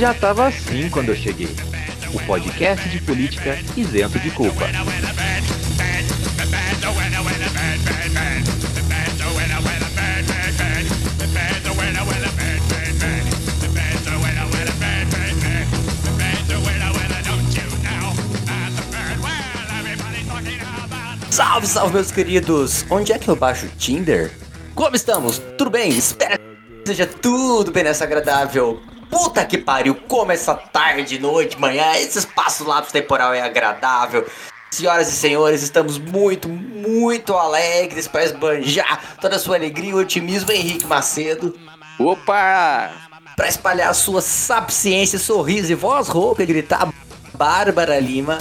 Já tava assim quando eu cheguei. O podcast de política isento de culpa. Salve, salve, meus queridos! Onde é que eu baixo o Tinder? Como estamos? Tudo bem? Espero que seja tudo bem nessa agradável. Puta que pariu, como essa tarde, noite, manhã, esse espaço lapso temporal é agradável. Senhoras e senhores, estamos muito, muito alegres para esbanjar toda a sua alegria e otimismo, Henrique Macedo. Opa! Para espalhar a sua sapiência, sorriso e voz rouca e gritar Bárbara Lima.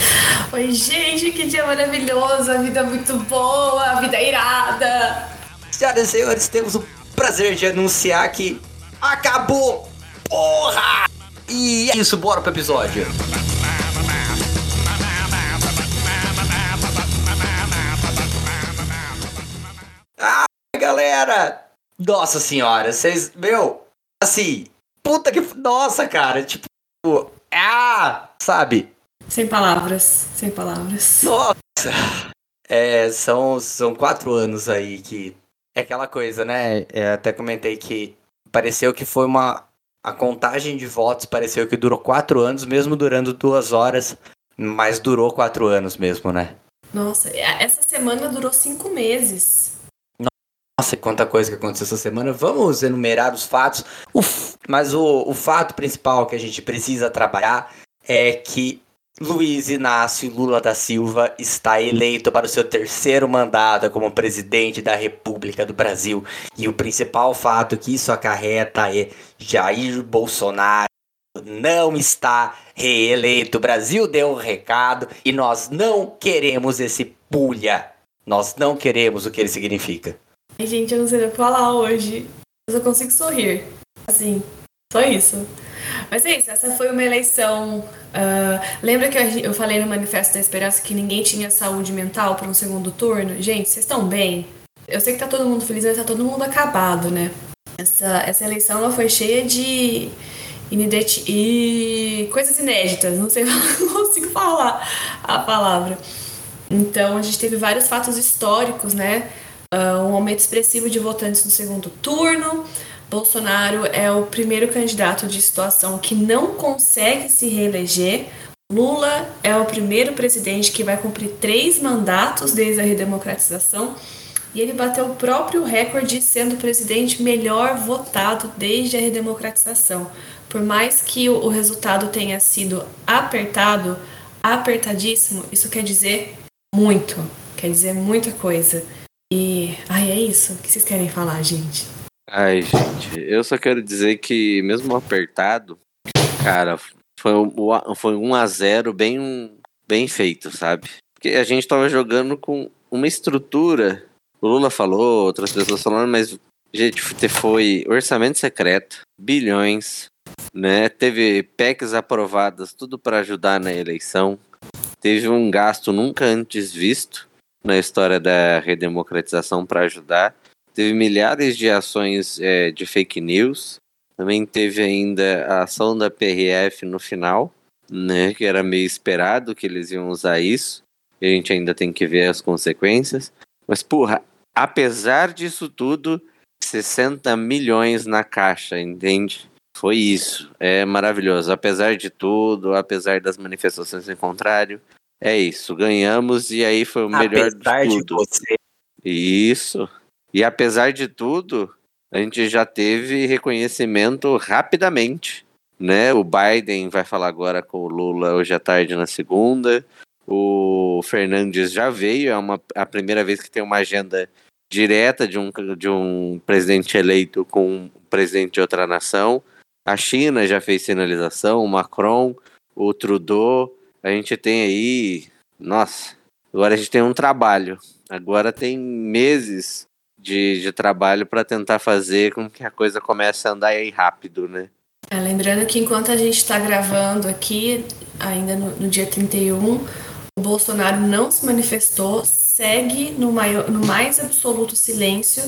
Oi, gente, que dia maravilhoso, a vida é muito boa, a vida é irada. Senhoras e senhores, temos o prazer de anunciar que acabou! Porra! E é isso, bora pro episódio. Ah, galera! Nossa senhora, vocês. Meu, assim. Puta que. Nossa, cara, tipo. Ah! Sabe? Sem palavras, sem palavras. Nossa! É, são, são quatro anos aí que. É aquela coisa, né? É, até comentei que pareceu que foi uma. A contagem de votos pareceu que durou quatro anos, mesmo durando duas horas, mas durou quatro anos mesmo, né? Nossa, essa semana durou cinco meses. Nossa, quanta coisa que aconteceu essa semana. Vamos enumerar os fatos. Uf, mas o, o fato principal que a gente precisa trabalhar é que Luiz Inácio Lula da Silva está eleito para o seu terceiro mandato como presidente da República do Brasil. E o principal fato que isso acarreta é Jair Bolsonaro não está reeleito. O Brasil deu um recado e nós não queremos esse pulha. Nós não queremos o que ele significa. Ai, gente, eu não sei o que falar hoje. Eu só consigo sorrir. Assim, só isso. Mas é isso, essa foi uma eleição. Uh, lembra que eu falei no Manifesto da Esperança que ninguém tinha saúde mental para um segundo turno? Gente, vocês estão bem? Eu sei que tá todo mundo feliz, mas tá todo mundo acabado, né? Essa, essa eleição ela foi cheia de e coisas inéditas, não sei, não consigo falar a palavra. Então a gente teve vários fatos históricos, né? Uh, um aumento expressivo de votantes no segundo turno. Bolsonaro é o primeiro candidato de situação que não consegue se reeleger. Lula é o primeiro presidente que vai cumprir três mandatos desde a redemocratização. E ele bateu o próprio recorde sendo o presidente melhor votado desde a redemocratização. Por mais que o resultado tenha sido apertado, apertadíssimo, isso quer dizer muito, quer dizer muita coisa. E, ai, é isso. O que vocês querem falar, gente? Ai, gente, eu só quero dizer que, mesmo apertado, cara, foi um, foi um a 0 bem, bem feito, sabe? Porque a gente tava jogando com uma estrutura. O Lula falou, outras pessoas falaram, mas, gente, foi orçamento secreto, bilhões, né? Teve PECs aprovadas, tudo para ajudar na eleição. Teve um gasto nunca antes visto na história da redemocratização para ajudar. Teve milhares de ações é, de fake news. Também teve ainda a ação da PRF no final, né, que era meio esperado que eles iam usar isso. E a gente ainda tem que ver as consequências. Mas, porra, apesar disso tudo, 60 milhões na caixa, entende? Foi isso. É maravilhoso. Apesar de tudo, apesar das manifestações em contrário, é isso, ganhamos e aí foi o melhor apesar de tudo. De você. Isso. E apesar de tudo, a gente já teve reconhecimento rapidamente, né? O Biden vai falar agora com o Lula hoje à tarde na segunda. O Fernandes já veio, é uma, a primeira vez que tem uma agenda direta de um, de um presidente eleito com um presidente de outra nação. A China já fez sinalização, o Macron, o Trudeau, a gente tem aí. Nossa, agora a gente tem um trabalho. Agora tem meses de, de trabalho para tentar fazer com que a coisa comece a andar aí rápido, né? É, lembrando que enquanto a gente está gravando aqui, ainda no, no dia 31, o Bolsonaro não se manifestou segue no, maior, no mais absoluto silêncio.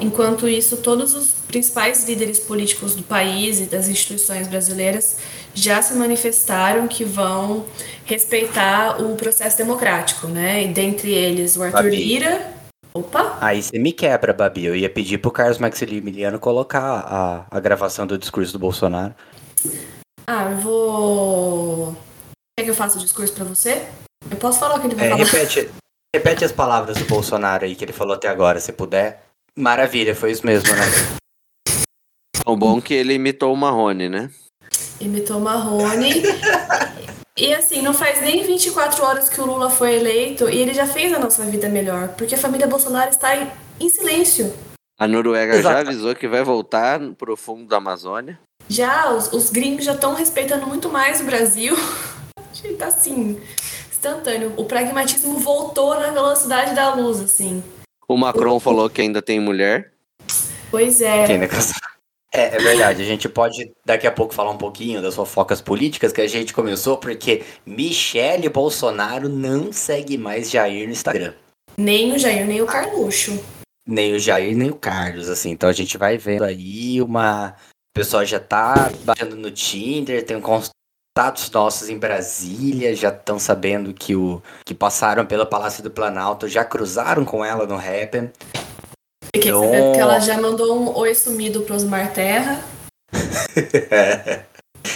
Enquanto isso, todos os principais líderes políticos do país e das instituições brasileiras já se manifestaram que vão respeitar o processo democrático, né? E dentre eles o Arthur. Lira. Opa! Aí você me quebra, Babi. Eu ia pedir pro Carlos Maximiliano colocar a, a gravação do discurso do Bolsonaro. Ah, eu vou. Quer que eu faça o discurso pra você? Eu posso falar o que ele vai É, falar? repete, repete as palavras do Bolsonaro aí que ele falou até agora, se puder. Maravilha, foi isso mesmo, né? O bom que ele imitou o Marrone, né? Imitou Marrone. e assim, não faz nem 24 horas que o Lula foi eleito e ele já fez a nossa vida melhor. Porque a família Bolsonaro está em, em silêncio. A Noruega já Exato. avisou que vai voltar pro fundo da Amazônia. Já, os, os gringos já estão respeitando muito mais o Brasil. A gente tá assim, instantâneo. O pragmatismo voltou na velocidade da luz, assim. O Macron falou que ainda tem mulher. Pois é. Quem, né, casal? É, é verdade, a gente pode daqui a pouco falar um pouquinho das fofocas políticas que a gente começou, porque Michele Bolsonaro não segue mais Jair no Instagram. Nem o Jair, nem o Carluxo. Nem o Jair, nem o Carlos, assim. Então a gente vai vendo aí uma. O pessoal já tá batendo no Tinder, tem contatos nossos em Brasília, já estão sabendo que o que passaram pelo Palácio do Planalto, já cruzaram com ela no Happn. Fiquei Não. sabendo que ela já mandou um oi sumido pro Osmar Terra,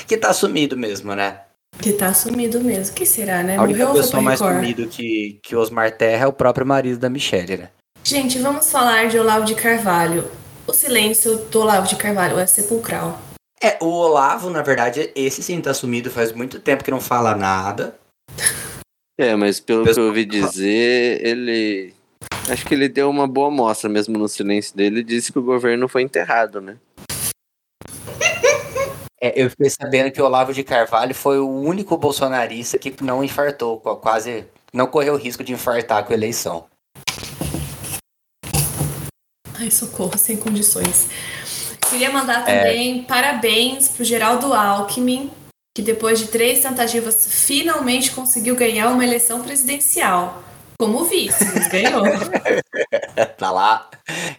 que tá sumido mesmo, né? que tá sumido mesmo. que será, né? A única Morreu pessoa mais sumido que, que Osmar Terra é o próprio marido da Michelle, né? Gente, vamos falar de Olavo de Carvalho. O silêncio do Olavo de Carvalho é sepulcral. É, o Olavo, na verdade, esse sim tá sumido faz muito tempo que não fala nada. É, mas pelo que eu ouvi dizer, ele. Acho que ele deu uma boa mostra mesmo no silêncio dele e disse que o governo foi enterrado, né? É, eu fiquei sabendo que o Olavo de Carvalho foi o único bolsonarista que não infartou, qu- quase não correu o risco de infartar com a eleição. Ai, socorro, sem condições. Queria É. mandar também parabéns pro Geraldo Alckmin, que depois de três tentativas finalmente conseguiu ganhar uma eleição presidencial. Como vice, ganhou. Tá lá.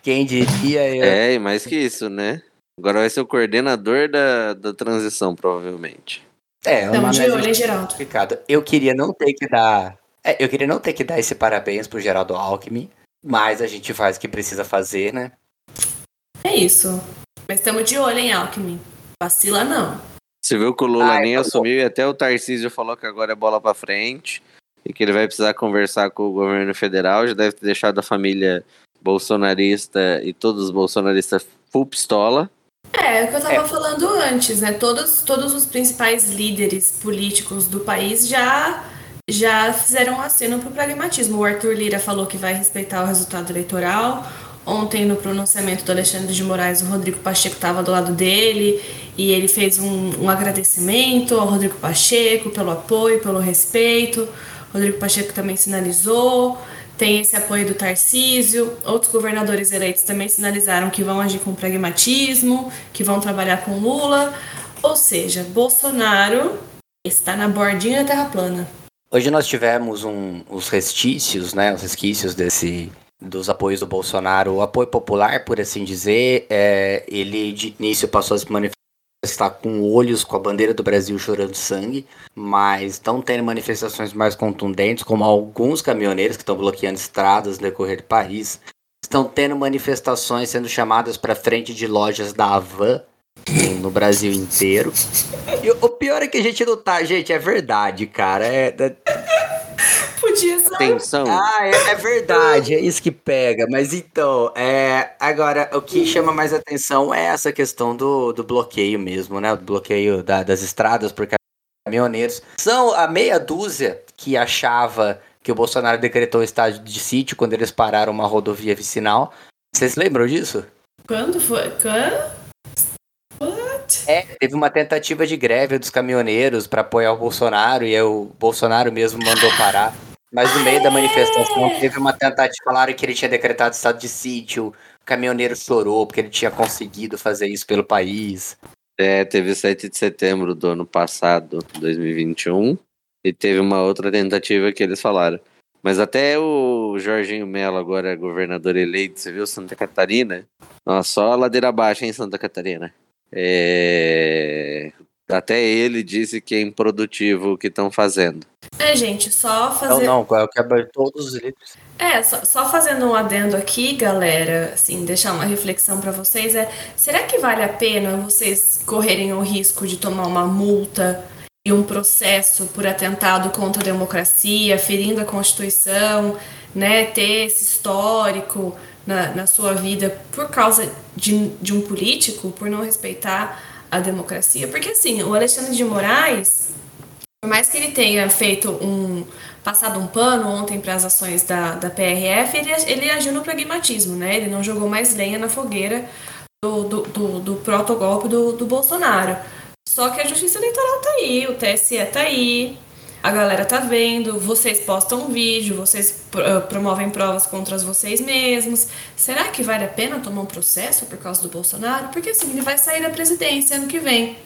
Quem diria eu. É, e mais que isso, né? Agora vai ser o coordenador da, da transição, provavelmente. É, uma de olho, hein, Geraldo? Eu queria não ter que dar. É, eu queria não ter que dar esse parabéns pro Geraldo Alckmin, mas a gente faz o que precisa fazer, né? É isso. Mas estamos de olho, hein, Alckmin? Vacila não. Você viu que o Lula Ai, nem tá bom. assumiu e até o Tarcísio falou que agora é bola pra frente e que ele vai precisar conversar com o governo federal. Já deve ter deixado a família bolsonarista e todos os bolsonaristas full pistola. É, o que eu tava É. falando antes, né? Todos, todos os principais líderes políticos do país já, já fizeram um aceno pro pragmatismo. O Arthur Lira falou que vai respeitar o resultado eleitoral. Ontem, no pronunciamento do Alexandre de Moraes, o Rodrigo Pacheco estava do lado dele e ele fez um, um agradecimento ao Rodrigo Pacheco pelo apoio, pelo respeito. Rodrigo Pacheco também sinalizou. Tem esse apoio do Tarcísio. Outros governadores eleitos também sinalizaram que vão agir com pragmatismo, que vão trabalhar com Lula. Ou seja, Bolsonaro está na bordinha da terra plana. Hoje nós tivemos um- os restícios, né? Os resquícios desse dos apoios do Bolsonaro, o apoio popular, por assim dizer, é, ele de início passou a se manifestar com olhos com a bandeira do Brasil chorando sangue, mas estão tendo manifestações mais contundentes, como alguns caminhoneiros que estão bloqueando estradas no decorrer do país, estão tendo manifestações sendo chamadas para frente de lojas da Havan no Brasil inteiro. E o- o pior é que a gente não tá, gente, é verdade, cara. É, é- Podia ser. Atenção, ah, é, é verdade, é isso que pega. Mas então, é, agora, o que chama mais atenção é essa questão do, do bloqueio mesmo, né? O bloqueio da- das estradas por caminhoneiros. São a meia dúzia que achava que o Bolsonaro decretou estado de sítio quando eles pararam uma rodovia vicinal. Vocês lembram disso? Quando foi? Quando? What? É, teve uma tentativa de greve dos caminhoneiros para apoiar o Bolsonaro e aí o Bolsonaro mesmo mandou parar. Mas no meio da manifestação teve uma tentativa, falaram que ele tinha decretado estado de sítio, o caminhoneiro chorou porque ele tinha conseguido fazer isso pelo país. é, teve 7 de setembro do ano passado, 2021, e teve uma outra tentativa que eles falaram. Mas até o Jorginho Melo agora é governador eleito, você viu Santa Catarina? Nossa, só ladeira abaixo em Santa Catarina. É... Até ele disse que é improdutivo o que estão fazendo. É, gente, só fazer. Não, não, o que abre todos os livros. É, só, só, fazendo um adendo aqui, galera, assim, deixar uma reflexão para vocês é, será que vale a pena vocês correrem o risco de tomar uma multa e um processo por atentado contra a democracia, ferindo a Constituição, né, ter esse histórico na, na sua vida por causa de, de um político, por não respeitar a democracia? Porque assim, o Alexandre de Moraes, por mais que ele tenha feito um passado um pano ontem para as ações da, da PRF, ele, ele agiu no pragmatismo, né? Ele não jogou mais lenha na fogueira do, do, do, do protogolpe do, do Bolsonaro. Só que a justiça eleitoral tá aí, o TSE tá aí, a galera tá vendo, vocês postam vídeo, vocês uh, promovem provas contra vocês mesmos. Será que vale a pena tomar um processo por causa do Bolsonaro? Porque assim, ele vai sair da presidência ano que vem.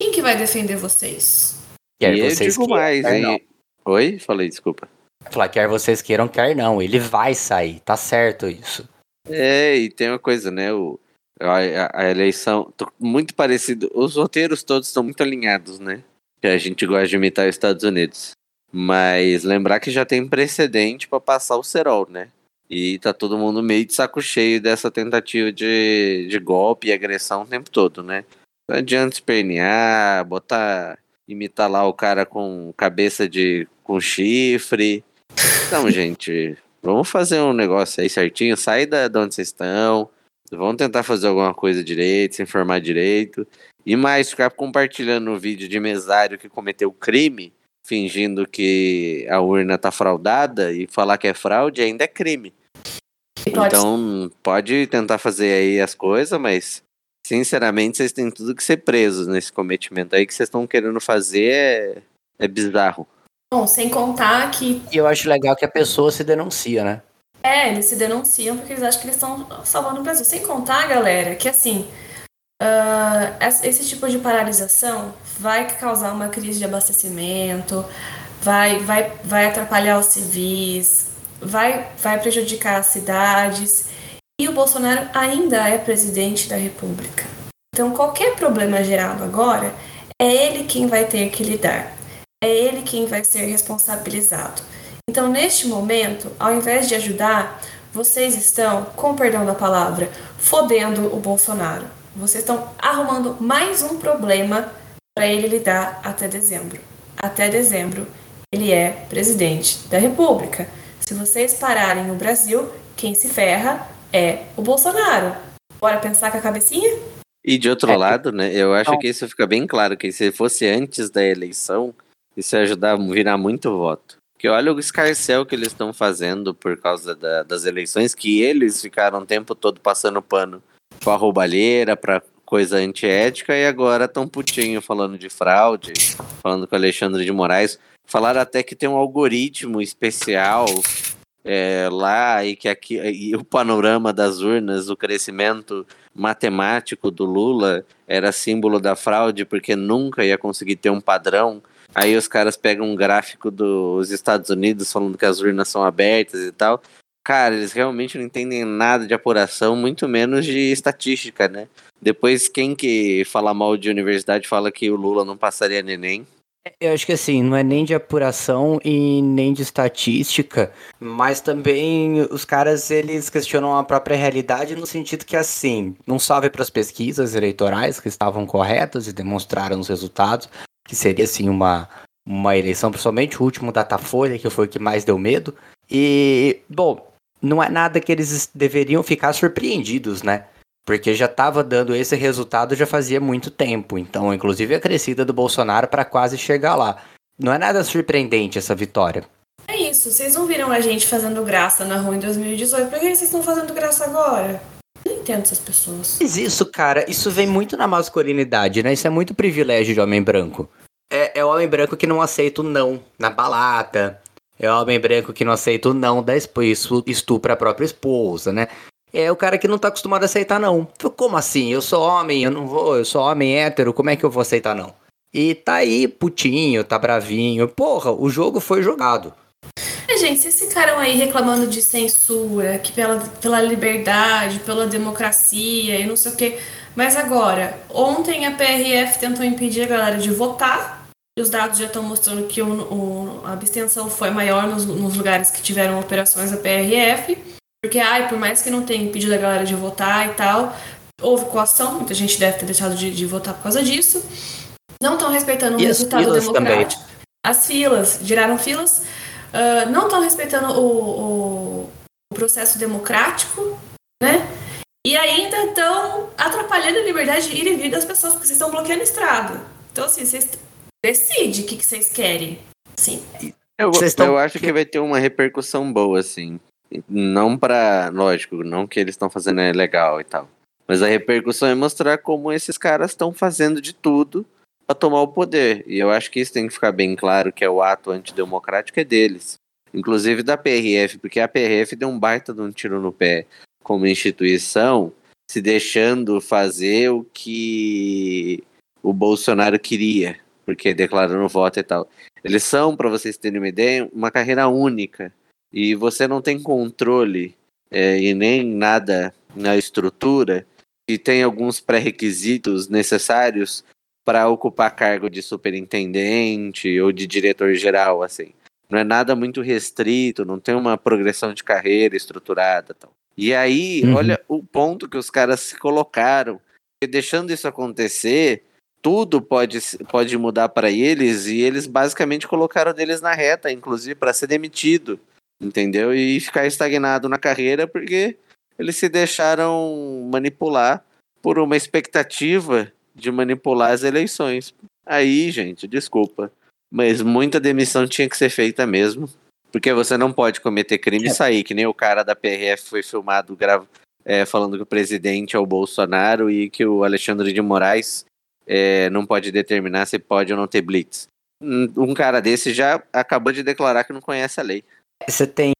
Quem que vai defender vocês? Quer e vocês eu digo mais, hein? Não. Oi? Falei, desculpa. Falar, quer vocês queiram, quer não. Ele vai sair, tá certo isso. É, e tem uma coisa, né? O, a, a eleição, muito parecido. Os roteiros todos estão muito alinhados, né? que a gente gosta de imitar os Estados Unidos. Mas lembrar que já tem precedente para passar o cerol, né? E tá todo mundo meio de saco cheio dessa tentativa de, de golpe e agressão o tempo todo, né? Não adianta espernear, botar. Imitar lá o cara com cabeça de. com chifre. Então, gente, vamos fazer um negócio aí certinho, sai da, de onde vocês estão. Vamos tentar fazer alguma coisa direito, se informar direito. E mais, ficar compartilhando o vídeo de mesário que cometeu crime, fingindo que a urna tá fraudada e falar que é fraude ainda é crime. Pode. Então, pode tentar fazer aí as coisas, mas sinceramente vocês têm tudo que ser presos nesse cometimento aí que vocês estão querendo fazer é, é bizarro. Bom, sem contar que. E eu acho legal que a pessoa se denuncia, né? É, eles se denunciam porque eles acham que eles estão salvando o Brasil. Sem contar, galera, que assim, Uh, esse tipo de paralisação vai causar uma crise de abastecimento, vai, vai, vai atrapalhar os civis, vai, vai prejudicar as cidades. E o Bolsonaro ainda é presidente da República. Então, qualquer problema gerado agora, é ele quem vai ter que lidar, é ele quem vai ser responsabilizado. Então, neste momento, ao invés de ajudar, vocês estão, com perdão da palavra, fodendo o Bolsonaro vocês estão arrumando mais um problema para ele lidar até dezembro. Até dezembro, ele é presidente da República. Se vocês pararem o Brasil, quem se ferra é o Bolsonaro. Bora pensar com a cabecinha? E de outro é. lado, né, eu acho que isso fica bem claro, que se fosse antes da eleição, isso ia ajudar a virar muito voto. Porque olha o escarcel que eles estão fazendo por causa da, das eleições, que eles ficaram o tempo todo passando pano pra roubalheira, pra coisa antiética, e agora tão putinho falando de fraude, falando com o Alexandre de Moraes. Falaram até que tem um algoritmo especial é, lá e que aqui e o panorama das urnas, o crescimento matemático do Lula era símbolo da fraude porque nunca ia conseguir ter um padrão. Aí os caras pegam um gráfico dos Estados Unidos falando que as urnas são abertas e tal. Cara, eles realmente não entendem nada de apuração, muito menos de estatística, né? Depois, quem que fala mal de universidade fala que o Lula não passaria neném. Eu acho que assim, não é nem de apuração e nem de estatística, mas também os caras eles questionam a própria realidade no sentido que assim, não salve para as pesquisas eleitorais que estavam corretas e demonstraram os resultados, que seria assim uma uma eleição, principalmente o último Datafolha, que foi o que mais deu medo. E, bom, não é nada que eles deveriam ficar surpreendidos, né? Porque já estava dando esse resultado já fazia muito tempo. Então, inclusive a crescida do Bolsonaro para quase chegar lá. Não é nada surpreendente essa vitória. É isso. Vocês não viram a gente fazendo graça na rua em 2018. Por que vocês estão fazendo graça agora? Eu não entendo essas pessoas. Mas isso, cara, isso vem muito na masculinidade, né? Isso é muito privilégio de homem branco. É, é o homem branco que não aceita o não na balada, é o homem branco que não aceita o não da estupra a própria esposa, né? É o cara que não tá acostumado a aceitar não. Como assim? Eu sou homem, eu não vou, eu sou homem hétero, como é que eu vou aceitar não? E tá aí putinho, tá bravinho. Porra, o jogo foi jogado. É, gente, vocês ficaram aí reclamando de censura, que pela, pela liberdade, pela democracia e não sei o quê. Mas agora, ontem a PRF tentou impedir a galera de votar. E os dados já estão mostrando que o, o, a abstenção foi maior nos, nos, lugares que tiveram operações da PRF. Porque, ai, por mais que não tenha impedido a galera de votar e tal, houve coação, muita gente deve ter deixado de, de votar por causa disso. Não estão respeitando e o resultado democrático. Também. As filas, giraram filas uh, não estão respeitando o, o, o, processo democrático, né? E ainda estão atrapalhando a liberdade de ir e vir das pessoas, porque vocês estão bloqueando a estrada. Então, assim, vocês decidem o que, que vocês querem. Sim. Eu, eu acho que vai ter uma repercussão boa, assim. Não para, lógico, não que eles estão fazendo é legal e tal. Mas a repercussão é mostrar como esses caras estão fazendo de tudo para tomar o poder. E eu acho que isso tem que ficar bem claro que é o ato antidemocrático é deles. Inclusive da PRF, porque a PRF deu um baita de um tiro no pé como instituição, se deixando fazer o que o Bolsonaro queria, porque declarando voto e tal. Eles são, para vocês terem uma ideia, uma carreira única. E você não tem controle é, e nem nada na estrutura, e tem alguns pré-requisitos necessários para ocupar cargo de superintendente ou de diretor geral, assim. Não é nada muito restrito, não tem uma progressão de carreira estruturada, tal. E aí, uhum. olha o ponto que os caras se colocaram. E deixando isso acontecer, tudo pode, pode mudar para eles e eles basicamente colocaram deles na reta, inclusive para ser demitido, entendeu? E ficar estagnado na carreira porque eles se deixaram manipular por uma expectativa de manipular as eleições. Aí, gente, desculpa. Mas muita demissão tinha que ser feita mesmo. Porque você não pode cometer crime e é. sair, que nem o cara da PRF foi filmado grava, é, falando que o presidente é o Bolsonaro e que o Alexandre de Moraes é, não pode determinar se pode ou não ter blitz. Um cara desse já acabou de declarar que não conhece a lei. Você tem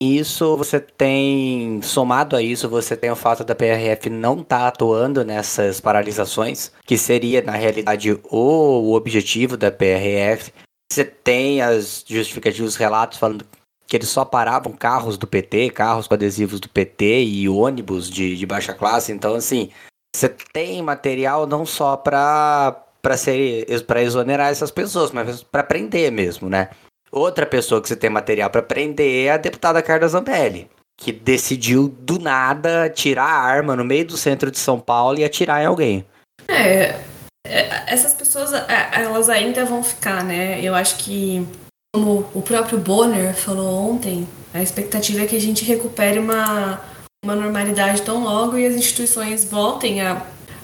isso você tem, somado a isso, você tem o fato da PRF não estar tá atuando nessas paralisações, que seria, na realidade, o, objetivo da PRF. Você tem as justificativos, os relatos falando que eles só paravam carros do PT, carros com adesivos do PT e ônibus de, de baixa classe. Então, assim, você tem material não só para para ser para exonerar essas pessoas, mas para prender mesmo, né? Outra pessoa que você tem material para prender é a deputada Carla Zambelli, que decidiu do nada tirar a arma no meio do centro de São Paulo e atirar em alguém. É, é essas pessoas, é, elas ainda vão ficar, né? Eu acho que, como o próprio Bonner falou ontem, a expectativa é que a gente recupere uma, uma normalidade tão logo e as instituições voltem a,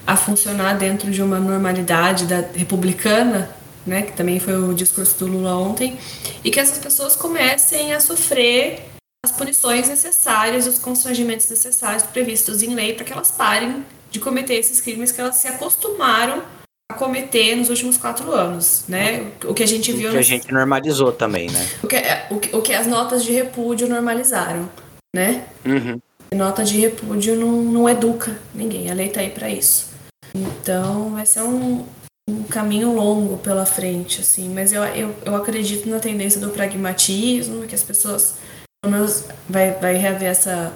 a funcionar dentro de uma normalidade da, republicana né, que também foi o discurso do Lula ontem, e que essas pessoas comecem a sofrer as punições necessárias, os constrangimentos necessários previstos em lei para que elas parem de cometer esses crimes que elas se acostumaram a cometer nos últimos quatro anos, né? O que a gente viu... O que a gente normalizou também, né? O que, é, o que, o que as notas de repúdio normalizaram, né? Uhum. Nota de repúdio não, não educa ninguém, a lei tá aí para isso. Então vai ser um, um caminho longo pela frente, assim, mas eu, eu, eu acredito na tendência do pragmatismo, que as pessoas, pelo menos, vai, vai haver essa,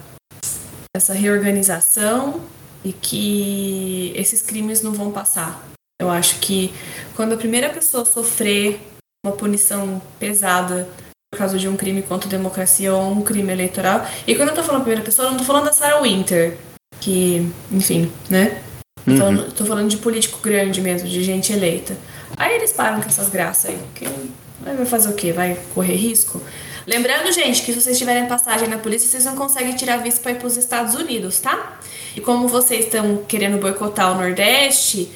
essa reorganização e que esses crimes não vão passar. Eu acho que quando a primeira pessoa sofrer uma punição pesada por causa de um crime contra a democracia ou um crime eleitoral, e quando eu tô falando primeira pessoa, eu não tô falando da Sarah Winter, que, enfim, né? Uhum. Falando, tô falando de político grande mesmo, de gente eleita. Aí eles param com essas graças aí. Que vai fazer o quê? Vai correr risco? Lembrando, gente, que se vocês tiverem passagem na polícia, vocês não conseguem tirar visto para ir para os Estados Unidos, tá? E como vocês estão querendo boicotar o Nordeste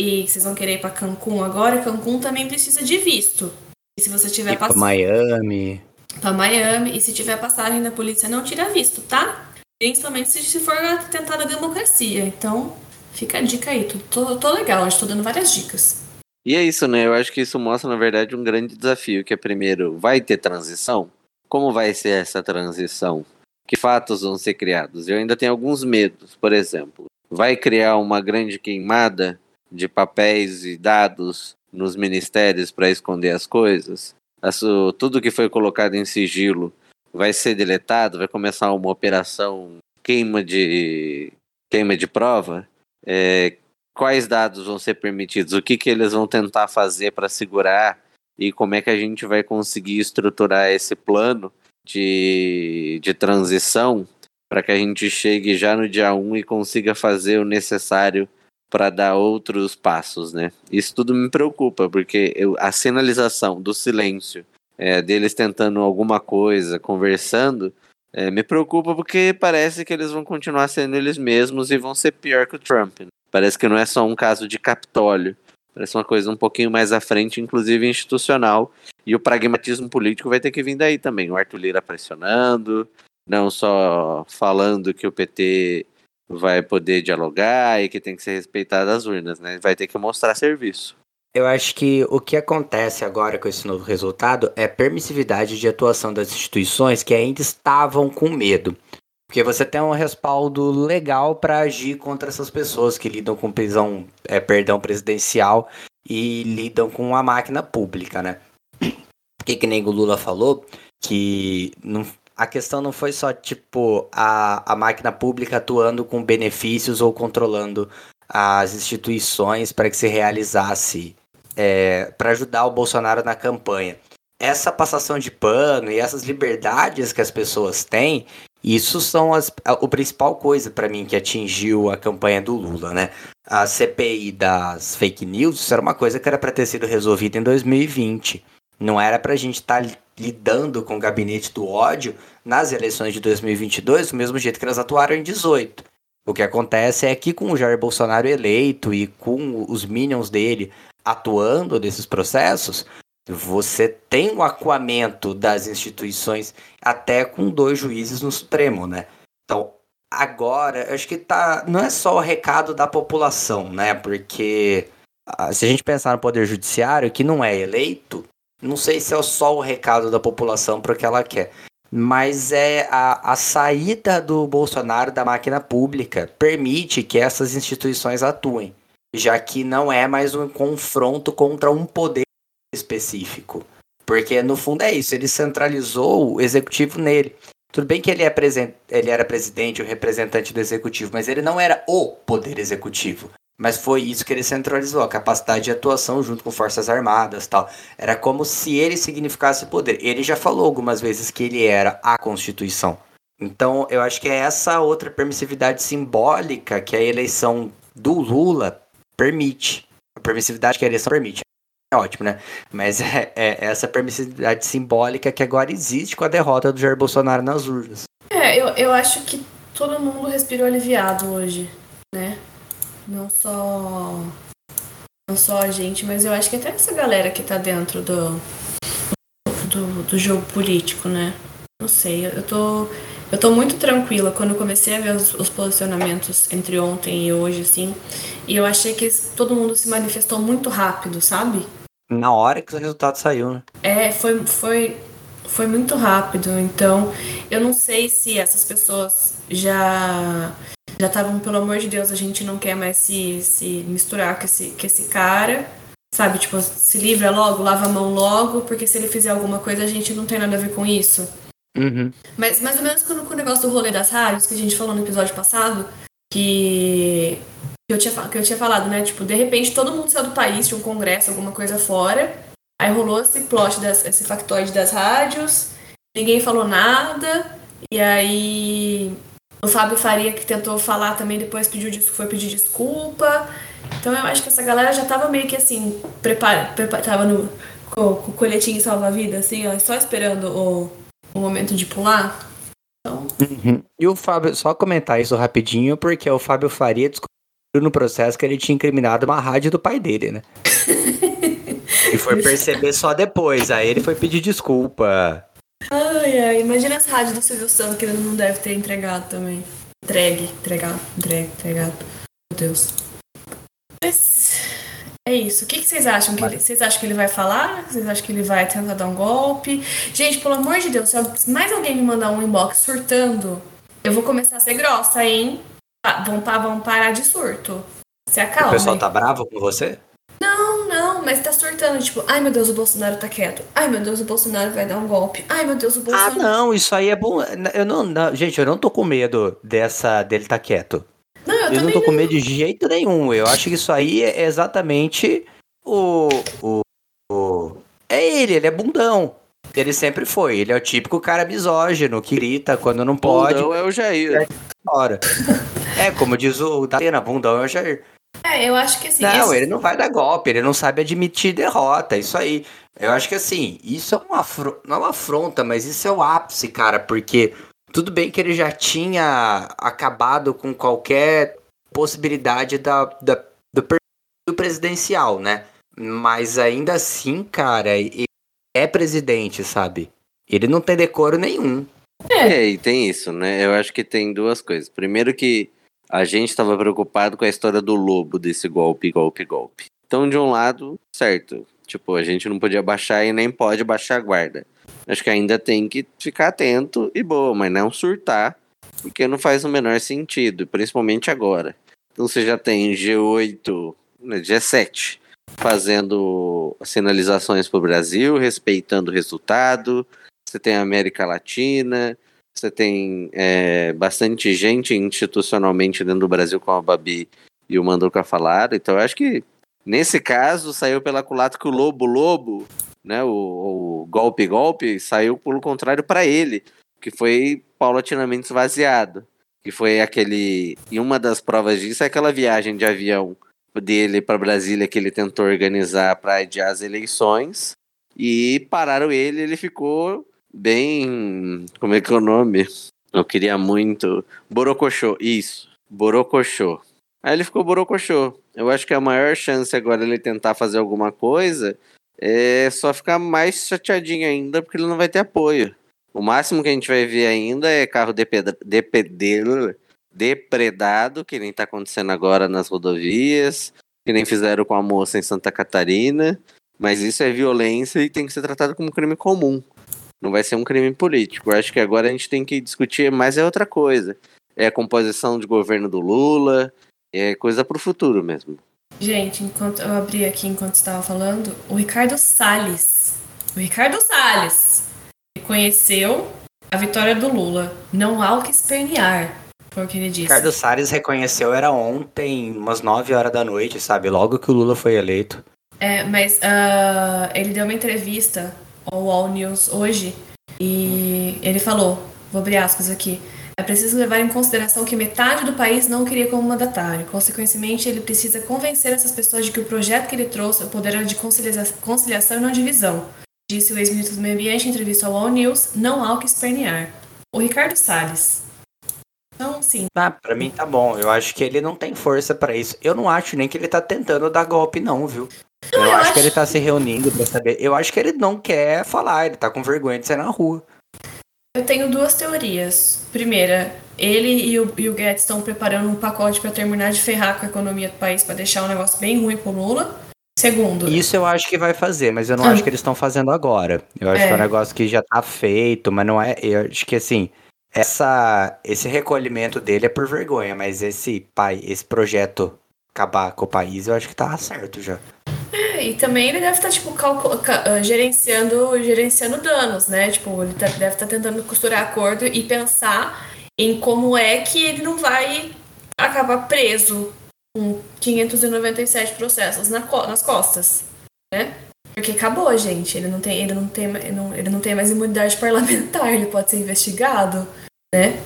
e vocês vão querer ir para Cancún agora, Cancún também precisa de visto. E se você tiver passagem. Miami. Para Miami. E se tiver passagem na polícia, não tira visto, tá? Principalmente se for tentar a democracia. Então, Fica a dica aí, tô, tô, tô legal, estou dando várias dicas. E é isso, né? Eu acho que isso mostra, na verdade, um grande desafio, que é primeiro, vai ter transição? Como vai ser essa transição? Que fatos vão ser criados? Eu ainda tenho alguns medos, por exemplo, vai criar uma grande queimada de papéis e dados nos ministérios para esconder as coisas? tudo que foi colocado em sigilo vai ser deletado, vai começar uma operação queima de queima de prova, é, quais dados vão ser permitidos, o que, que eles vão tentar fazer para segurar e como é que a gente vai conseguir estruturar esse plano de, de transição para que a gente chegue já no dia 1 e consiga fazer o necessário para dar outros passos, né? Isso tudo me preocupa, porque eu, a sinalização do silêncio, é, deles tentando alguma coisa, conversando, é, me preocupa porque parece que eles vão continuar sendo eles mesmos e vão ser pior que o Trump. Né? Parece que não é só um caso de Capitólio. Parece uma coisa um pouquinho mais à frente, inclusive institucional. E o pragmatismo político vai ter que vir daí também. O Arthur Lira pressionando, não só falando que o PT vai poder dialogar e que tem que ser respeitado as urnas, né? Vai ter que mostrar serviço. Eu acho que o que acontece agora com esse novo resultado é permissividade de atuação das instituições que ainda estavam com medo. Porque você tem um respaldo legal para agir contra essas pessoas que lidam com prisão, é, perdão presidencial e lidam com a máquina pública, né? Porque que nem o Lula falou, que não, a questão não foi só, tipo, a, a máquina pública atuando com benefícios ou controlando as instituições para que se realizasse é, para ajudar o Bolsonaro na campanha. Essa passação de pano e essas liberdades que as pessoas têm, isso são as, a, a principal coisa para mim que atingiu a campanha do Lula, né? A CPI das fake news, isso era uma coisa que era para ter sido resolvida em 2020. Não era para a gente estar tá lidando com o gabinete do ódio nas eleições de 2022 do mesmo jeito que elas atuaram em 18. O que acontece é que com o Jair Bolsonaro eleito e com os minions dele atuando nesses processos, você tem o acuamento das instituições até com dois juízes no Supremo, né? Então, agora, acho que tá. Não é só o recado da população, né? Porque ah, se a gente pensar no Poder Judiciário, que não é eleito, não sei se é só o recado da população para o que ela quer. Mas é a, a saída do Bolsonaro da máquina pública permite que essas instituições atuem já que não é mais um confronto contra um poder específico. Porque no fundo é isso, ele centralizou o executivo nele. Tudo bem que ele, é ele era presidente, o representante do executivo, mas ele não era o poder executivo. Mas foi isso que ele centralizou, a capacidade de atuação junto com forças armadas tal. Era como se ele significasse poder. Ele já falou algumas vezes que ele era a Constituição. Então, eu acho que é essa outra permissividade simbólica que a eleição do Lula permite. A permissividade que a eleição permite. É ótimo, né? Mas é, é, essa permissividade simbólica que agora existe com a derrota do Jair Bolsonaro nas urnas. É, eu, eu acho que todo mundo respirou aliviado hoje, né? Não só. Não só a gente, mas eu acho que até essa galera que tá dentro do, do, do jogo político, né? Não sei, eu tô. Eu tô muito tranquila quando eu comecei a ver os, os, posicionamentos entre ontem e hoje, assim. E eu achei que todo mundo se manifestou muito rápido, sabe? Na hora que o resultado saiu, né? É, foi, foi, foi muito rápido. Então, eu não sei se essas pessoas já já estavam, pelo amor de Deus, a gente não quer mais se, se misturar com esse, com esse cara. Sabe, tipo, se livra logo, lava a mão logo, porque se ele fizer alguma coisa, a gente não tem nada a ver com isso. Uhum. Mas mais ou menos com, com o negócio do rolê das rádios, que a gente falou no episódio passado, que, que, eu tinha, que eu tinha falado, né? Tipo, de repente todo mundo saiu do país, tinha um congresso, alguma coisa fora. Aí rolou esse plot, das, esse factoide das rádios, ninguém falou nada. E aí o Fábio Faria, que tentou falar também, depois pediu, foi pedir desculpa. Então eu acho que essa galera já tava meio que assim, prepara, prepara, tava no, com, com o colhetinho salva-vida, assim, ó, só esperando o o momento de pular. Então... Uhum. E o Fábio, só comentar isso rapidinho, porque o Fábio Faria descobriu no processo que ele tinha incriminado uma rádio do pai dele, né? e foi perceber só depois, aí ele foi pedir desculpa. Ai, ai, imagina essa rádio do Silvio Santos que ele não deve ter entregado também. Entregue, entregado, entregue, entregado. Meu Deus. Mas é isso. O que, que vocês acham? Que ele, vocês acham que ele vai falar? Vocês acham que ele vai tentar dar um golpe? Gente, pelo amor de Deus, se mais alguém me mandar um inbox surtando, eu vou começar a ser grossa, hein? Ah, vão, vão parar de surto. Se acalma. O pessoal tá bravo com você? Não, Não, mas tá surtando, tipo, ai meu Deus, o Bolsonaro tá quieto. Ai meu Deus, o Bolsonaro vai dar um golpe. Ai meu Deus, o Ah, Bolsonaro. não, isso aí é bom. Eu não, não- gente, eu não tô com medo dessa dele tá quieto. Não, eu, Eu não tô com medo de jeito nenhum. Eu acho que isso aí é exatamente o. o, o- é ele, ele é bundão. Ele sempre foi. Ele é o típico cara misógino que grita quando não pode. Bundão é o Jair. Hora. É, como diz o Datena, bundão é o Jair. É, eu acho que assim. Não, esse- ele não vai dar golpe, ele não sabe admitir derrota, isso aí. Eu acho que assim, isso é uma afro... não é uma afronta, mas isso é o ápice, cara, porque tudo bem que ele já tinha acabado com qualquer possibilidade da, da- do perfil presidencial, né? Mas ainda assim, cara, ele é presidente, sabe? Ele não tem decoro nenhum. É, e tem isso, né? Eu acho que tem duas coisas. Primeiro que a gente estava preocupado com a história do lobo desse golpe, golpe, golpe. Então, de um lado, certo. Tipo, a gente não podia baixar e nem pode baixar a guarda. Acho que ainda tem que ficar atento e boa, mas não surtar, porque não faz o menor sentido, principalmente agora. Então você já tem G8, né, G7, fazendo sinalizações para o Brasil, respeitando o resultado. Você tem a América Latina, você tem é, bastante gente institucionalmente dentro do Brasil, como a Babi e o Manduca falaram. Então, eu acho que nesse caso saiu pela culata que o Lobo Lobo, né, o, o golpe golpe, saiu pelo contrário para ele, que foi paulatinamente esvaziado. Que foi aquele. E uma das provas disso é aquela viagem de avião dele para Brasília que ele tentou organizar para adiar as eleições. E pararam ele, ele ficou bem. Como é que é o nome? Eu queria muito. Borocochô, isso. Borocochô. Aí ele ficou borocochô. Eu acho que a maior chance agora ele tentar fazer alguma coisa é só ficar mais chateadinho ainda, porque ele não vai ter apoio. O máximo que a gente vai ver ainda é carro depeda- depede- depredado, que nem tá acontecendo agora nas rodovias, que nem fizeram com a moça em Santa Catarina. Mas isso é violência e tem que ser tratado como crime comum. Não vai ser um crime político. Eu acho que agora a gente tem que discutir mais é outra coisa. É a composição de governo do Lula, é coisa pro futuro mesmo. Gente, enquanto eu abri aqui enquanto estava falando, o Ricardo Salles. O Ricardo Salles reconheceu a vitória do Lula. Não há o que espernear. Foi o que ele disse. Ricardo Salles reconheceu, era ontem, umas 9 horas da noite, sabe? Logo que o Lula foi eleito. É, mas ah, ele deu uma entrevista ao All News hoje e ele falou, vou abrir aspas aqui, é preciso levar em consideração que metade do país não queria como mandatário. Consequentemente, ele precisa convencer essas pessoas de que o projeto que ele trouxe é o poder de concilia- conciliação e não divisão. Disse o ex-ministro do Meio Ambiente em entrevista ao All News, não há o que espernear. O Ricardo Salles. Então, sim, Ah, pra mim tá bom. Eu acho que ele não tem força pra isso. Eu não acho nem que ele tá tentando dar golpe, não, viu? Eu, eu acho, acho- que ele tá se reunindo pra saber. Eu acho que ele não quer falar, ele tá com vergonha de sair na rua. Eu tenho duas teorias. Primeira, ele e o, e o Guedes estão preparando um pacote para terminar de ferrar com a economia do país para deixar um negócio bem ruim pro Lula. Segundo, Isso eu acho que vai fazer, mas eu não Ah. acho que eles estão fazendo agora. Eu acho É. que é um negócio que já tá feito, mas não é. Eu acho que assim, essa, esse recolhimento dele é por vergonha, mas esse pai, esse projeto acabar com o país, eu acho que tá certo já. E também ele deve estar tipo calcu- ca- ah, gerenciando, gerenciando danos, né? Tipo, ele tá- deve estar tentando costurar acordo e pensar em como é que ele não vai acabar preso com 597 processos na nas costas, né? Porque acabou, gente. Ele não tem, ele não tem, ele não, ele não tem mais imunidade parlamentar. Ele pode ser investigado, né?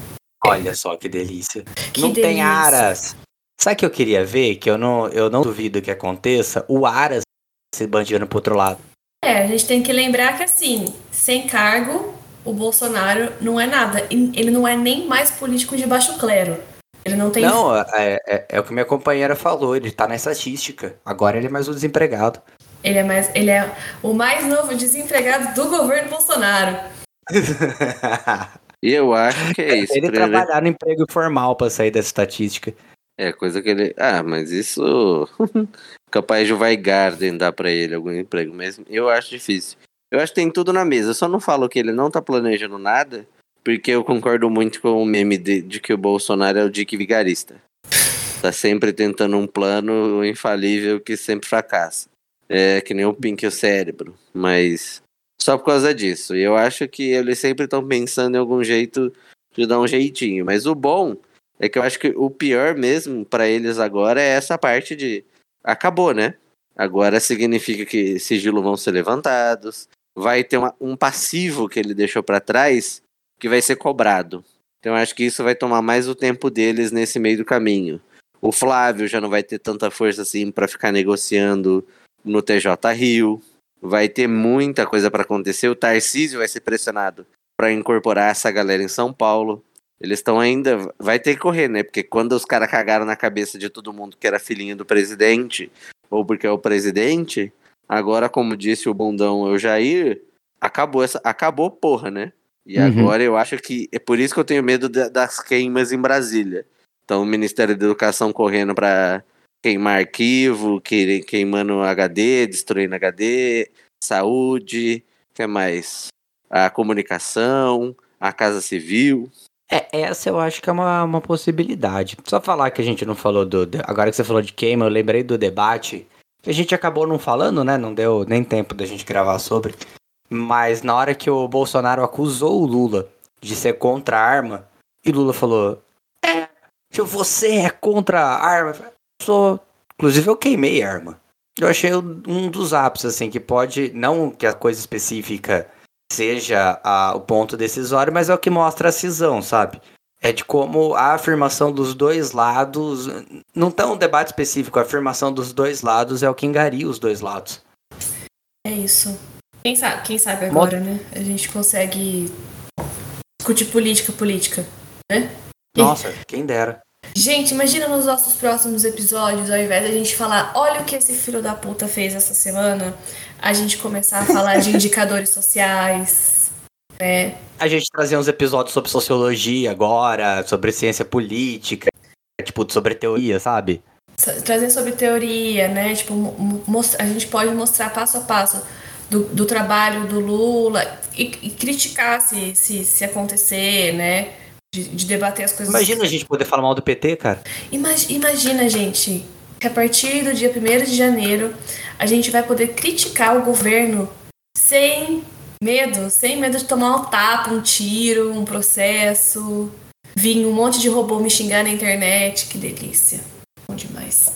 Olha só que delícia. Que não tem delícia. aras. Sabe o que eu queria ver? Que eu não, eu não duvido que aconteça? O aras se bandiando pro outro lado. É, a gente tem que lembrar que assim, sem cargo, o Bolsonaro não é nada. E Ele não é nem mais político de baixo clero. Ele não tem. Não, é, é, é o que minha companheira falou, ele tá na estatística. Agora ele é mais um desempregado. Ele é mais. Ele é o mais novo desempregado do governo Bolsonaro. E eu acho que é isso. ele trabalhar no emprego formal pra sair dessa estatística. É coisa que ele. Ah, mas isso. Capaz de o Weigarden dar pra ele algum emprego mesmo. Eu acho difícil. Eu acho que tem tudo na mesa. Eu só não falo que ele não tá planejando nada, porque eu concordo muito com o meme de, de que o Bolsonaro é o Dick Vigarista. Tá sempre tentando um plano infalível que sempre fracassa. É que nem o Pink o cérebro. Mas só por causa disso. E eu acho que eles sempre estão pensando em algum jeito de dar um jeitinho. Mas o bom é que eu acho que o pior mesmo para eles agora é essa parte de. Acabou, né? Agora significa que sigilo vão ser levantados. Vai ter uma, um passivo que ele deixou para trás que vai ser cobrado. Então acho que isso vai tomar mais o tempo deles nesse meio do caminho. O Flávio já não vai ter tanta força assim para ficar negociando no TJ Rio. Vai ter muita coisa para acontecer. O Tarcísio vai ser pressionado para incorporar essa galera em São Paulo. Eles estão ainda. Vai ter que correr, né? Porque quando os caras cagaram na cabeça de todo mundo que era filhinho do presidente, ou porque é o presidente, agora, como disse o bundão o Jair, acabou essa. Acabou, porra, né? E uhum. agora eu acho que. É por isso que eu tenho medo das queimas em Brasília. Então o Ministério da Educação correndo para queimar arquivo, que, queimando HD, destruindo HD, saúde, o que mais? A comunicação, a casa civil. É, essa eu acho que é uma, uma possibilidade. Só falar que a gente não falou do. Agora que você falou de queima, eu lembrei do debate. A gente acabou não falando, né? Não deu nem tempo da gente gravar sobre. Mas na hora que o Bolsonaro acusou o Lula de ser contra a arma, e Lula falou: É, você é contra a arma. Sou. Inclusive eu queimei a arma. Eu achei um dos ápices, assim, que pode. Não que a coisa específica seja a, o ponto decisório, mas é o que mostra a cisão, sabe? É de como a afirmação dos dois lados. Não tem um debate específico, a afirmação dos dois lados é o que engaria os dois lados. É isso. Quem sabe, quem sabe agora, né? A gente consegue discutir política, política, né? Nossa, quem dera. Gente, imagina nos nossos próximos episódios, ao invés de a gente falar, olha o que esse filho da puta fez essa semana, a gente começar a falar de indicadores sociais, né? A gente trazer uns episódios sobre sociologia agora, sobre ciência política, tipo, sobre teoria, sabe? Trazer sobre teoria, né? Tipo, a gente pode mostrar passo a passo do, do trabalho do Lula e, e criticar se, se, se acontecer, né? De, de, debater as coisas. Imagina a gente poder falar mal do PT, cara. Imagina, imagina gente, que a partir do dia 1 de janeiro a gente vai poder criticar o governo sem medo, sem medo de tomar um tapa, um tiro, um processo. Vir um monte de robô me xingar na internet, que delícia. Bom demais.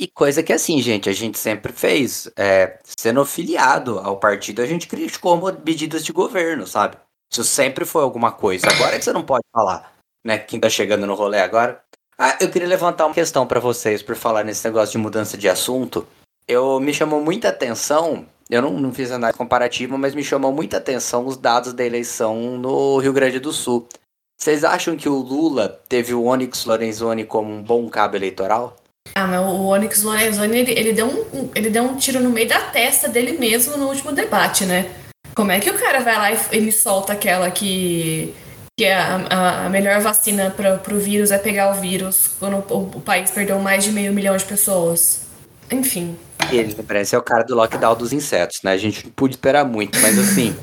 E coisa que assim, gente, a gente sempre fez. É, sendo filiado ao partido, a gente criticou medidas de governo, sabe? Isso sempre foi alguma coisa. Agora é que você não pode falar, né? Quem tá chegando no rolê agora. Ah, eu queria levantar uma questão para vocês por falar nesse negócio de mudança de assunto. Eu me chamou muita atenção, eu não, não fiz análise comparativa, mas me chamou muita atenção os dados da eleição no Rio Grande do Sul. Vocês acham que o Lula teve o Onyx Lorenzoni como um bom cabo eleitoral? Ah, mas o Onyx Lorenzoni, ele, ele, deu um, ele deu um tiro no meio da testa dele mesmo no último debate, né? Como é que o cara vai lá e, e me solta aquela que que a, a, a melhor vacina para o vírus é pegar o vírus quando o, o, país perdeu mais de meio milhão de pessoas. Enfim. Ele parece é o cara do lockdown dos insetos, né? A gente não pôde esperar muito, mas assim.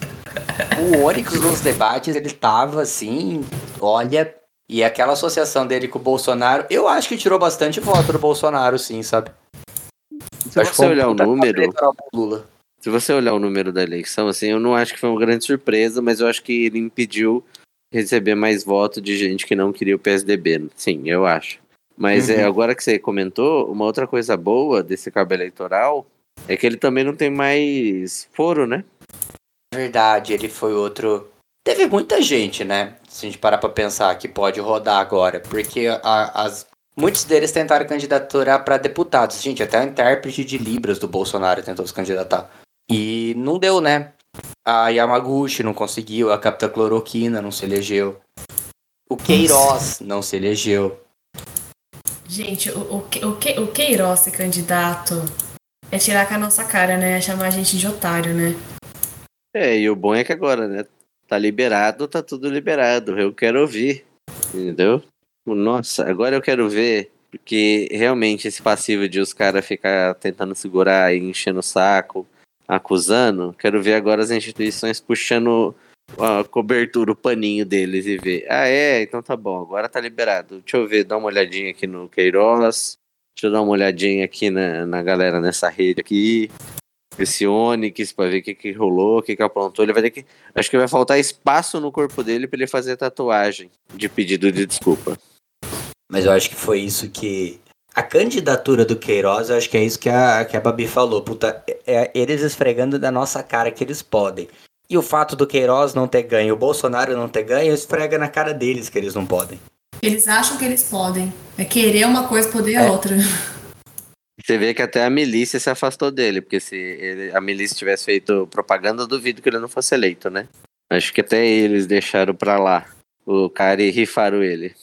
o Onyx nos debates, ele tava assim, olha. E aquela associação dele com o Bolsonaro, eu acho que tirou bastante voto do Bolsonaro, sim, sabe? Se acho você olhar o número. Se você olhar o número da eleição, assim, eu não acho que foi uma grande surpresa, mas eu acho que ele impediu receber mais votos de gente que não queria o PSDB. Sim, eu acho. Mas é, uhum. é, agora que você comentou, uma outra coisa boa desse cabo eleitoral é que ele também não tem mais foro, né? Verdade, ele foi outro. Teve muita gente, né? Se a gente parar pra pensar que pode rodar agora, porque a, as... muitos deles tentaram candidaturar para deputados. Gente, até o intérprete de Libras do Bolsonaro tentou se candidatar. E não deu, né? A Yamaguchi não conseguiu, a Capitã Cloroquina não se elegeu. O Queiroz não se elegeu. Gente, o, o, o, o Queiroz ser candidato é tirar com a nossa cara, né? É chamar a gente de otário, né? É, e o bom é que agora, né? Tá liberado, tá tudo liberado. Eu quero ouvir. Entendeu? Nossa, agora eu quero ver. Porque realmente esse passivo de os caras ficar tentando segurar e enchendo o saco acusando, quero ver agora as instituições puxando a cobertura, o paninho deles e ver. Ah, é, então tá bom, agora tá liberado. Deixa eu ver, dá uma olhadinha aqui no Queiroz. Deixa eu dar uma olhadinha aqui na, na galera nessa rede aqui. Esse Onix, pra ver o que, que rolou, o que, que aprontou. Ele vai ter que. Acho que vai faltar espaço no corpo dele pra ele fazer tatuagem de pedido de desculpa. Mas eu acho que foi isso que. A candidatura do Queiroz, eu acho que é isso que a, que a Babi falou. Puta, é, é eles esfregando da nossa cara que eles podem. E o fato do Queiroz não ter ganho, o Bolsonaro não ter ganho, esfrega na cara deles que eles não podem. Eles acham que eles podem. É querer uma coisa, poder é. outra. Você vê que até a milícia se afastou dele, porque se ele, a milícia tivesse feito propaganda, eu duvido que ele não fosse eleito, né? Acho que até eles deixaram pra lá o cara e rifaram ele.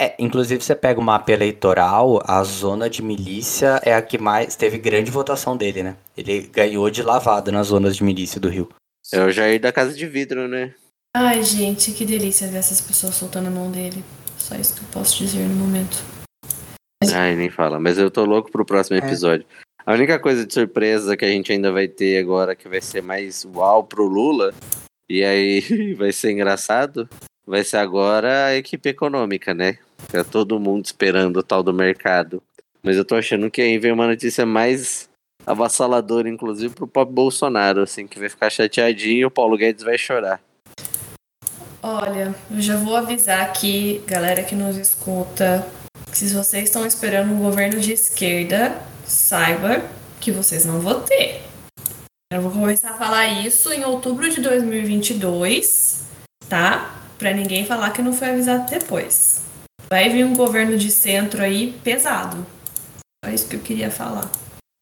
É, inclusive você pega o mapa eleitoral, a zona de milícia é a que mais teve grande votação dele, né? Ele ganhou de lavada nas zonas de milícia do Rio. É o Jair da Casa de Vidro, né? Ai, gente, que delícia ver essas pessoas soltando a mão dele. Só isso que eu posso dizer no momento. Ai, nem fala. Mas eu tô louco pro próximo é. episódio. A única coisa de surpresa que a gente ainda vai ter agora, que vai ser mais uau pro Lula, e aí vai ser engraçado, vai ser agora a equipe econômica, né? Tá todo mundo esperando o tal do mercado. Mas eu tô achando que aí vem uma notícia mais avassaladora, inclusive pro próprio Bolsonaro, assim, que vai ficar chateadinho e o Paulo Guedes vai chorar. Olha, eu já vou avisar aqui, galera que nos escuta, que se vocês estão esperando um governo de esquerda, saiba que vocês não vão ter. Eu vou começar a falar isso em outubro de 2022, tá? Pra ninguém falar que não foi avisado depois. Vai vir um governo de centro aí pesado. É isso que eu queria falar.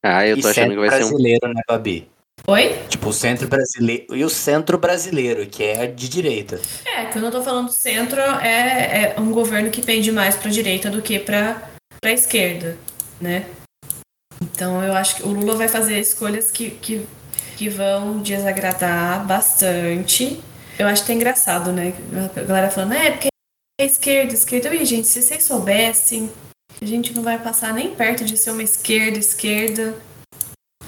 Ah, eu tô e achando que vai ser um brasileiro, né, Babi? Oi? Tipo, o centro brasileiro. E o centro brasileiro, que é de direita. É, quando eu tô falando centro, é, é um governo que pende mais pra direita do que pra, pra esquerda, né? Então eu acho que o Lula vai fazer escolhas que, que, que vão desagradar bastante. Eu acho que é engraçado, né? A galera falando, é, porque é esquerda, esquerda. E, gente, se vocês soubessem, a gente não vai passar nem perto de ser uma esquerda, esquerda.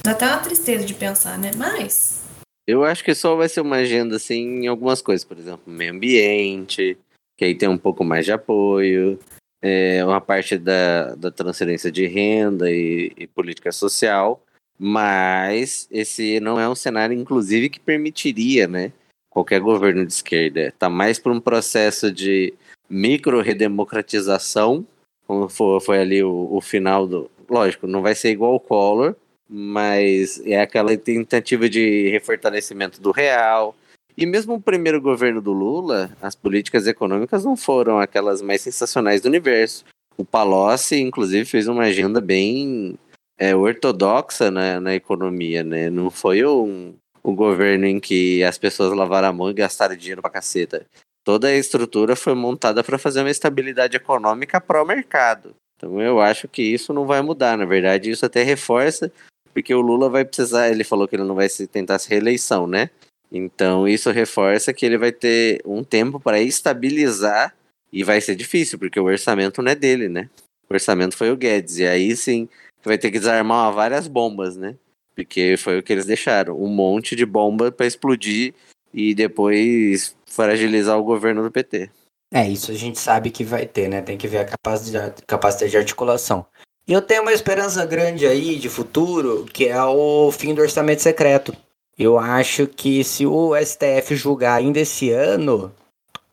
Dá até uma tristeza de pensar, né? Mas. Eu acho que só vai ser uma agenda, assim, em algumas coisas. Por exemplo, meio ambiente, que aí tem um pouco mais de apoio. É, uma parte da, da transferência de renda e, e política social. Mas esse não é um cenário, inclusive, que permitiria, né? Qualquer governo de esquerda. Tá mais por um processo de micro-redemocratização, como foi, foi ali o, o final do. Lógico, não vai ser igual o Collor, mas é aquela tentativa de refortalecimento do real. E mesmo o primeiro governo do Lula, as políticas econômicas não foram aquelas mais sensacionais do universo. O Palocci, inclusive, fez uma agenda bem é, ortodoxa na, na economia, né? Não foi um, um governo em que as pessoas lavaram a mão e gastaram dinheiro pra caceta. Toda a estrutura foi montada para fazer uma estabilidade econômica pró-mercado. Então eu acho que isso não vai mudar. Na verdade, isso até reforça porque o Lula vai precisar, ele falou que ele não vai se tentar se reeleição, né? Então isso reforça que ele vai ter um tempo para estabilizar e vai ser difícil, porque o orçamento não é dele, né? O orçamento foi o Guedes, e aí sim vai ter que desarmar várias bombas, né? Porque foi o que eles deixaram, um monte de bomba para explodir e depois fragilizar o governo do PT. É, isso a gente sabe que vai ter, né? Tem que ver a capacidade, de articulação. E eu tenho uma esperança grande aí de futuro, que é o fim do orçamento secreto. Eu acho que se o STF julgar ainda esse ano,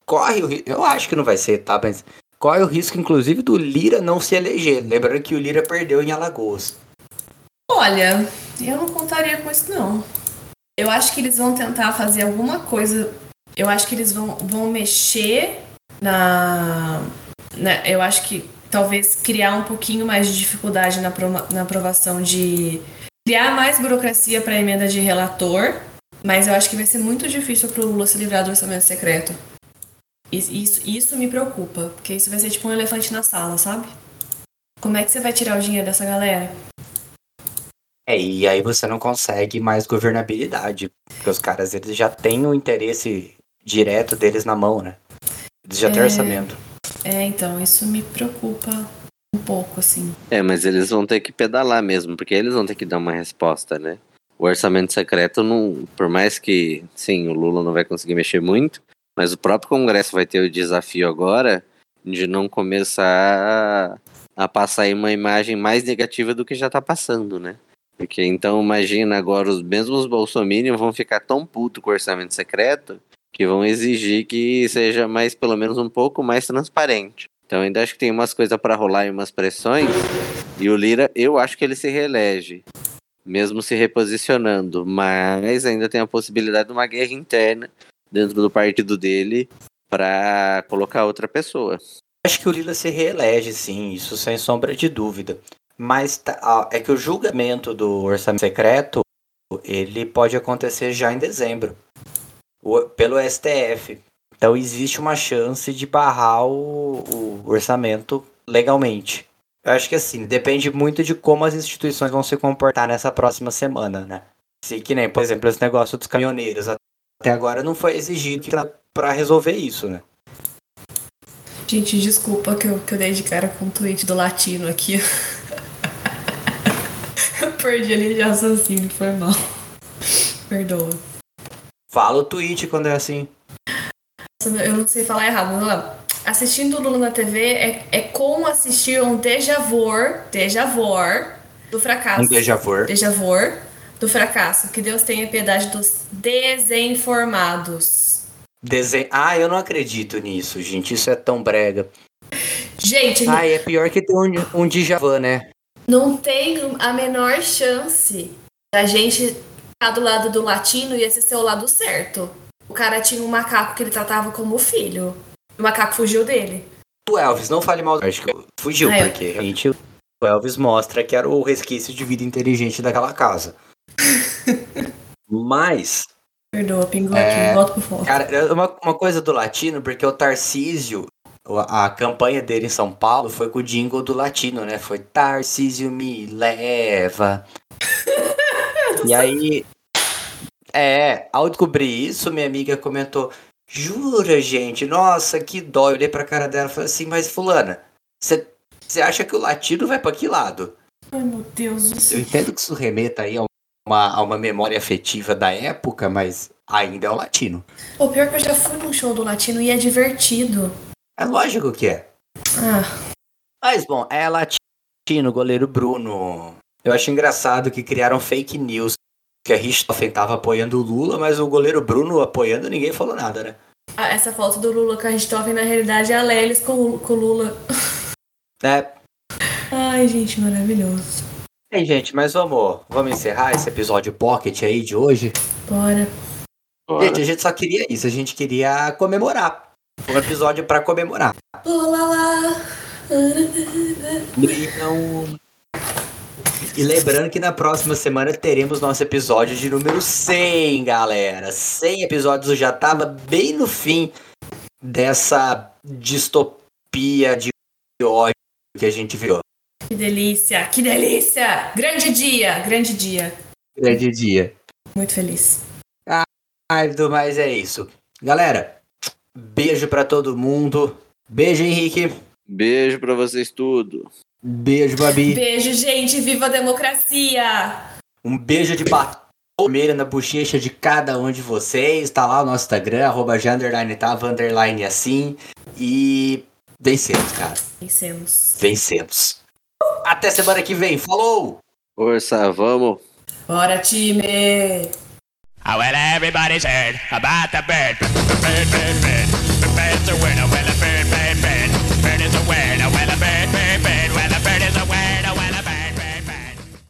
corre o risco. Eu acho que não vai ser, tá? Mas corre o risco, inclusive, do Lira não se eleger. Lembrando que o Lira perdeu em Alagoas. Olha, eu não contaria com isso, não. Eu acho que eles vão tentar fazer alguma coisa. Eu acho que eles vão, vão mexer na. na eu acho que talvez criar um pouquinho mais de dificuldade na, na aprovação de criar mais burocracia para emenda de relator, mas eu acho que vai ser muito difícil para o Lula se livrar do orçamento secreto. Isso, isso me preocupa, porque isso vai ser tipo um elefante na sala, sabe? Como é que você vai tirar o dinheiro dessa galera? É, e aí você não consegue mais governabilidade, porque os caras eles já têm o interesse direto deles na mão, né? Eles já é... têm orçamento. É, então, isso me preocupa um pouco, assim. É, mas eles vão ter que pedalar mesmo, porque eles vão ter que dar uma resposta, né? O orçamento secreto, não, por mais que, sim, o Lula não vai conseguir mexer muito, mas o próprio Congresso vai ter o desafio agora de não começar a passar uma imagem mais negativa do que já tá passando, né? Porque então imagina agora os mesmos bolsominions vão ficar tão puto com o orçamento secreto que vão exigir que seja mais pelo menos um pouco mais transparente. Então ainda acho que tem umas coisas para rolar e umas pressões. E o Lira, eu acho que ele se reelege, mesmo se reposicionando, mas ainda tem a possibilidade de uma guerra interna dentro do partido dele para colocar outra pessoa. Acho que o Lila se reelege, sim, isso sem sombra de dúvida. Mas tá, é que o julgamento do orçamento secreto ele pode acontecer já em dezembro, pelo STF. Então existe uma chance de barrar o, o orçamento legalmente. Eu acho que assim, depende muito de como as instituições vão se comportar nessa próxima semana, né? Se que nem, por exemplo, esse negócio dos caminhoneiros. Até agora não foi exigido para resolver isso, né? Gente, desculpa que eu, que eu dei de cara com o tweet do latino aqui. eu perdi ali de raciocínio, foi mal. Perdoa. Fala o tweet quando é assim. Eu não sei falar errado, mas assistindo o Lula na TV é, é como assistir um déjà vu, déjà vu do fracasso. Um déjà vu. Déjà vu do fracasso. Que Deus tenha piedade dos desinformados. Desen... Ah, eu não acredito nisso, gente. Isso é tão brega. Gente. Ah, é pior que ter um, um Djavan, né? Não tem a menor chance da gente estar do lado do latino e esse ser o lado certo. O cara tinha um macaco que ele tratava como filho. O macaco fugiu dele. O Elvis, não fale mal. Acho que fugiu, ah, porque realmente o Elvis mostra que era o resquício de vida inteligente daquela casa. Mas Perdoa, pingou é, aqui, volta pro foco. Cara, uma, uma coisa do latino, porque o Tarcísio, a campanha dele em São Paulo foi com o jingle do latino, né? Foi Tarcísio me leva. e aí. É, ao descobrir isso, minha amiga comentou: Jura, gente? Nossa, que dó. Eu olhei pra cara dela e falei assim: Mas, Fulana, você acha que o latino vai pra que lado? Ai, meu Deus do céu. Eu entendo que isso remeta aí a uma, a uma memória afetiva da época, mas ainda é o latino. O pior é que eu já fui num show do latino e é divertido. É lógico que é. Ah. Mas bom, é latino, goleiro Bruno. Eu acho engraçado que criaram fake news que a Richthofen tava apoiando o Lula, mas o goleiro Bruno apoiando ninguém falou nada, né? Ah, essa foto do Lula com a Richthofen na realidade é a Lelis com o Lula. É. Ai, gente, maravilhoso. Ei, gente, mas vamos, vamos encerrar esse episódio pocket aí de hoje? Bora. Bora. Gente, a gente só queria isso, a gente queria comemorar. Um episódio para comemorar. Olá, Não... E lembrando que na próxima semana teremos nosso episódio de número 100, galera. 100 episódios já tava bem no fim dessa distopia de ódio que a gente viu. Que delícia, que delícia! Grande dia, grande dia. Grande dia. Muito feliz. Ah, do mais é isso. Galera, beijo para todo mundo. Beijo, Henrique. Beijo para vocês tudo. Beijo, Babi. Beijo, gente. Viva a democracia! Um beijo de palmeira na bochecha de cada um de vocês. Tá lá o nosso Instagram, arroba underline tava, underline assim. E vencemos, cara. Vencemos. Vencemos. Até semana que vem. Falou! Força, vamos! Bora, time! Oh, well, everybody's heard about the bird. Bird, bird, bird. The bird's a winner. Well, a bird, bird, bird. Bird is a winner. Well, a bird,